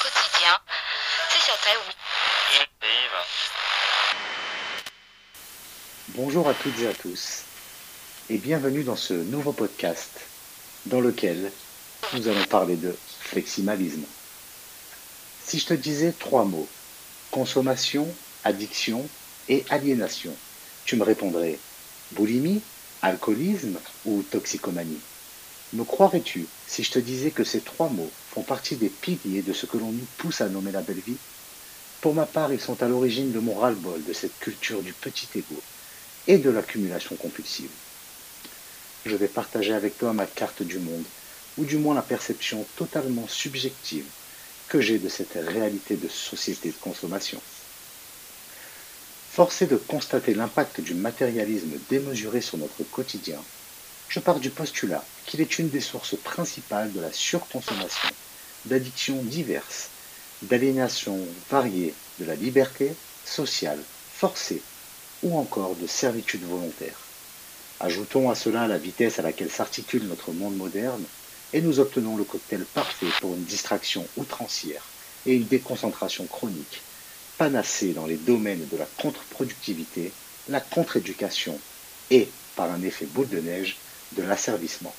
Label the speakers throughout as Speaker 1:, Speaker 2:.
Speaker 1: quotidien. C'est. Bonjour à toutes et à tous et bienvenue dans ce nouveau podcast dans lequel nous allons parler de fleximalisme. Si je te disais trois mots, consommation, addiction et aliénation, tu me répondrais boulimie, alcoolisme ou toxicomanie. Me croirais-tu si je te disais que ces trois mots font partie des piliers de ce que l'on nous pousse à nommer la belle vie Pour ma part, ils sont à l'origine de mon ras-le-bol de cette culture du petit ego et de l'accumulation compulsive. Je vais partager avec toi ma carte du monde, ou du moins la perception totalement subjective que j'ai de cette réalité de société de consommation. Forcé de constater l'impact du matérialisme démesuré sur notre quotidien, je pars du postulat qu'il est une des sources principales de la surconsommation, d'addictions diverses, d'aliénation variée de la liberté sociale forcée ou encore de servitude volontaire. Ajoutons à cela la vitesse à laquelle s'articule notre monde moderne, et nous obtenons le cocktail parfait pour une distraction outrancière et une déconcentration chronique, panacée dans les domaines de la contre-productivité, la contre-éducation et, par un effet boule de neige, de l'asservissement.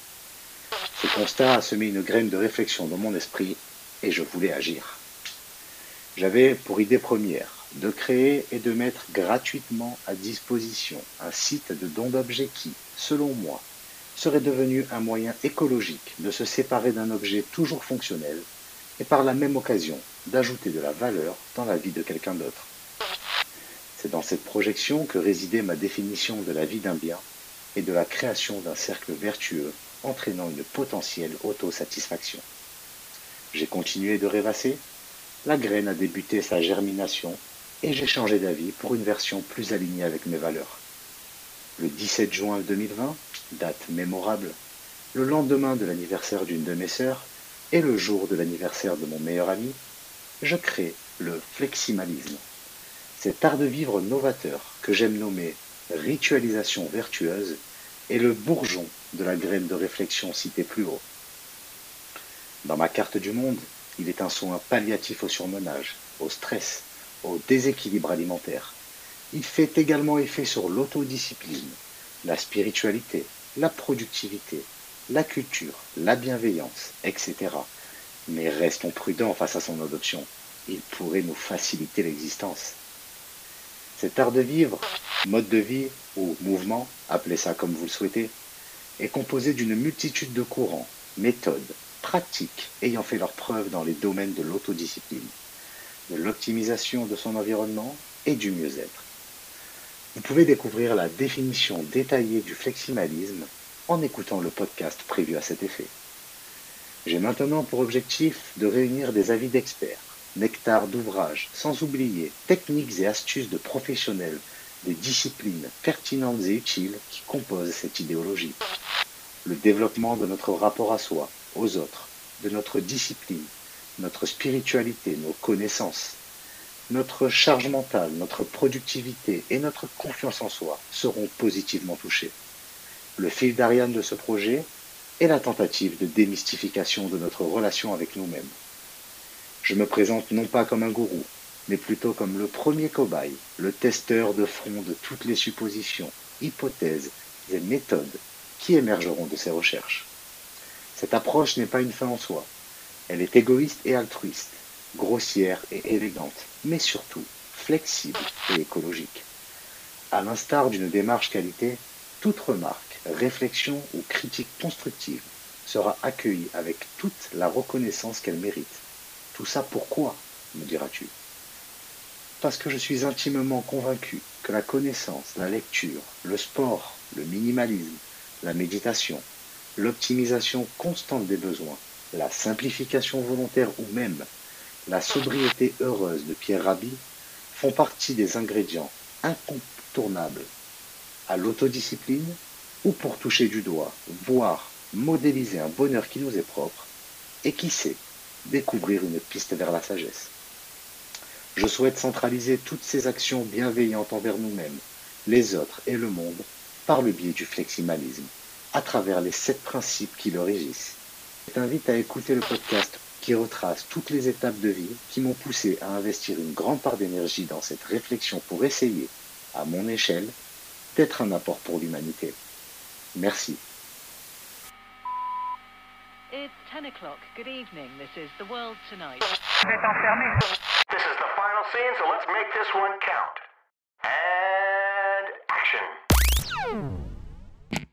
Speaker 1: Ce constat a semé une graine de réflexion dans mon esprit et je voulais agir. J'avais pour idée première de créer et de mettre gratuitement à disposition un site de dons d'objets qui, selon moi, serait devenu un moyen écologique de se séparer d'un objet toujours fonctionnel et par la même occasion d'ajouter de la valeur dans la vie de quelqu'un d'autre. C'est dans cette projection que résidait ma définition de la vie d'un bien et de la création d'un cercle vertueux entraînant une potentielle autosatisfaction. J'ai continué de rêvasser, la graine a débuté sa germination et j'ai changé d'avis pour une version plus alignée avec mes valeurs. Le 17 juin 2020, date mémorable, le lendemain de l'anniversaire d'une de mes sœurs et le jour de l'anniversaire de mon meilleur ami, je crée le fleximalisme. Cet art de vivre novateur que j'aime nommer ritualisation vertueuse est le bourgeon de la graine de réflexion citée plus haut. Dans ma carte du monde, il est un soin palliatif au surmenage, au stress, au déséquilibre alimentaire. Il fait également effet sur l'autodiscipline, la spiritualité, la productivité, la culture, la bienveillance, etc. Mais restons prudents face à son adoption. Il pourrait nous faciliter l'existence. Cet art de vivre, mode de vie ou mouvement, appelez ça comme vous le souhaitez, est composé d'une multitude de courants, méthodes, pratiques ayant fait leur preuve dans les domaines de l'autodiscipline de l'optimisation de son environnement et du mieux-être. Vous pouvez découvrir la définition détaillée du fleximalisme en écoutant le podcast prévu à cet effet. J'ai maintenant pour objectif de réunir des avis d'experts, nectar d'ouvrages, sans oublier techniques et astuces de professionnels des disciplines pertinentes et utiles qui composent cette idéologie. Le développement de notre rapport à soi, aux autres, de notre discipline notre spiritualité, nos connaissances, notre charge mentale, notre productivité et notre confiance en soi seront positivement touchés. Le fil d'Ariane de ce projet est la tentative de démystification de notre relation avec nous-mêmes. Je me présente non pas comme un gourou, mais plutôt comme le premier cobaye, le testeur de front de toutes les suppositions, hypothèses et méthodes qui émergeront de ces recherches. Cette approche n'est pas une fin en soi, elle est égoïste et altruiste, grossière et élégante, mais surtout flexible et écologique. À l'instar d'une démarche qualité, toute remarque, réflexion ou critique constructive sera accueillie avec toute la reconnaissance qu'elle mérite. Tout ça pourquoi, me diras-tu? Parce que je suis intimement convaincu que la connaissance, la lecture, le sport, le minimalisme, la méditation, l'optimisation constante des besoins la simplification volontaire ou même la sobriété heureuse de Pierre Rabhi font partie des ingrédients incontournables à l'autodiscipline ou pour toucher du doigt, voire modéliser un bonheur qui nous est propre et qui sait découvrir une piste vers la sagesse. Je souhaite centraliser toutes ces actions bienveillantes envers nous-mêmes, les autres et le monde par le biais du fleximalisme, à travers les sept principes qui le régissent. Je t'invite à écouter le podcast qui retrace toutes les étapes de vie qui m'ont poussé à investir une grande part d'énergie dans cette réflexion pour essayer, à mon échelle, d'être un apport pour l'humanité. Merci.
Speaker 2: It's 10 o'clock. Good evening. This is The World Tonight.
Speaker 3: This is the final scene, so let's make this one count. And action.